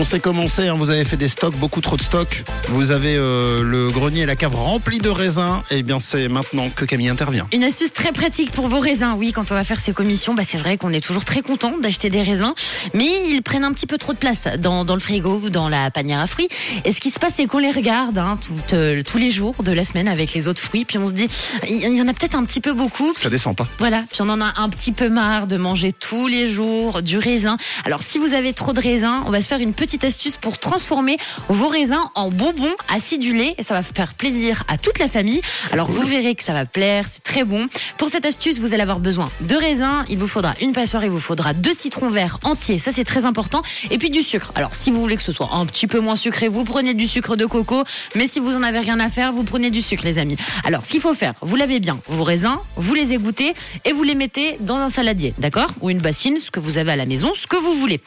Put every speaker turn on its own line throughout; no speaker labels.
On sait comment c'est, hein, vous avez fait des stocks, beaucoup trop de stocks. Vous avez euh, le grenier et la cave remplis de raisins. Et bien c'est maintenant que Camille intervient.
Une astuce très pratique pour vos raisins. Oui, quand on va faire ses commissions, bah, c'est vrai qu'on est toujours très content d'acheter des raisins, mais ils prennent un petit peu trop de place dans, dans le frigo ou dans la panière à fruits. Et ce qui se passe, c'est qu'on les regarde hein, tout, euh, tous les jours de la semaine avec les autres fruits, puis on se dit, il y en a peut-être un petit peu beaucoup.
Ça descend pas.
Voilà, puis on en a un petit peu marre de manger tous les jours du raisin. Alors si vous avez trop de raisins, on va se faire une petite astuce pour transformer vos raisins en bonbons acidulés et ça va faire plaisir à toute la famille. Alors vous verrez que ça va plaire, c'est très bon. Pour cette astuce, vous allez avoir besoin de raisins, il vous faudra une passoire, il vous faudra deux citrons verts entiers, ça c'est très important, et puis du sucre. Alors si vous voulez que ce soit un petit peu moins sucré, vous prenez du sucre de coco, mais si vous en avez rien à faire, vous prenez du sucre les amis. Alors ce qu'il faut faire, vous lavez bien vos raisins, vous les égouttez et vous les mettez dans un saladier, d'accord? Ou une bassine, ce que vous avez à la maison, ce que vous voulez.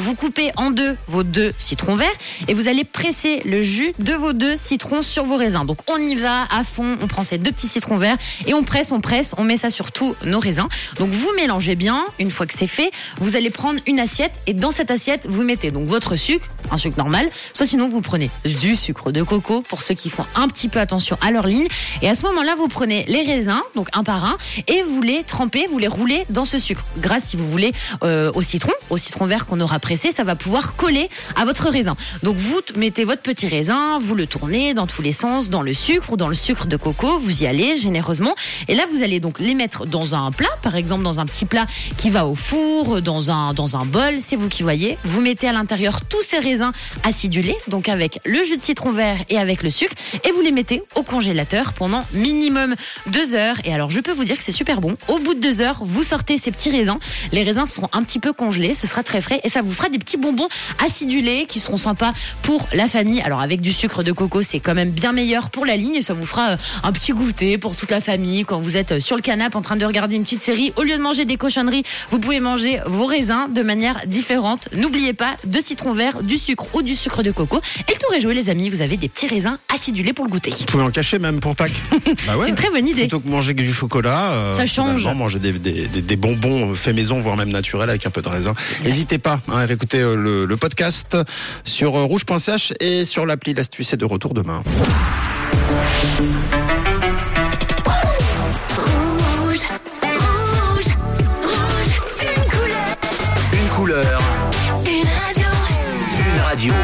Vous coupez en deux vos deux citrons verts et vous allez presser le jus de vos deux citrons sur vos raisins. Donc on y va à fond, on prend ces deux petits citrons verts et on presse, on presse, on met ça sur tous nos raisins. Donc vous mélangez bien, une fois que c'est fait, vous allez prendre une assiette et dans cette assiette, vous mettez donc votre sucre, un sucre normal, soit sinon vous prenez du sucre de coco pour ceux qui font un petit peu attention à leur ligne. Et à ce moment-là, vous prenez les raisins, donc un par un, et vous les trempez, vous les roulez dans ce sucre. Grâce, si vous voulez, euh, au citron, au citron vert qu'on aura ça va pouvoir coller à votre raisin. Donc vous mettez votre petit raisin, vous le tournez dans tous les sens, dans le sucre ou dans le sucre de coco, vous y allez généreusement. Et là, vous allez donc les mettre dans un plat, par exemple dans un petit plat qui va au four, dans un, dans un bol, c'est vous qui voyez. Vous mettez à l'intérieur tous ces raisins acidulés, donc avec le jus de citron vert et avec le sucre, et vous les mettez au congélateur pendant minimum deux heures. Et alors, je peux vous dire que c'est super bon. Au bout de deux heures, vous sortez ces petits raisins. Les raisins seront un petit peu congelés, ce sera très frais et ça vous fera des petits bonbons acidulés qui seront sympas pour la famille. Alors, avec du sucre de coco, c'est quand même bien meilleur pour la ligne et ça vous fera euh, un petit goûter pour toute la famille quand vous êtes euh, sur le canapé en train de regarder une petite série. Au lieu de manger des cochonneries, vous pouvez manger vos raisins de manière différente. N'oubliez pas de citron vert, du sucre ou du sucre de coco. Et le tour est joué, les amis. Vous avez des petits raisins acidulés pour le goûter.
Vous pouvez en cacher même pour Pâques. Bah ouais.
C'est une très bonne idée.
Plutôt que manger que du chocolat, euh,
Ça change.
manger des, des- des- des bonbons faits maison, voire même naturels avec un peu de raisin. N'hésitez pas hein, réécouter euh, le, podcast sur euh, rouge.ch et sur l'appli L'Astuce est de retour demain. Une radio. Une radio.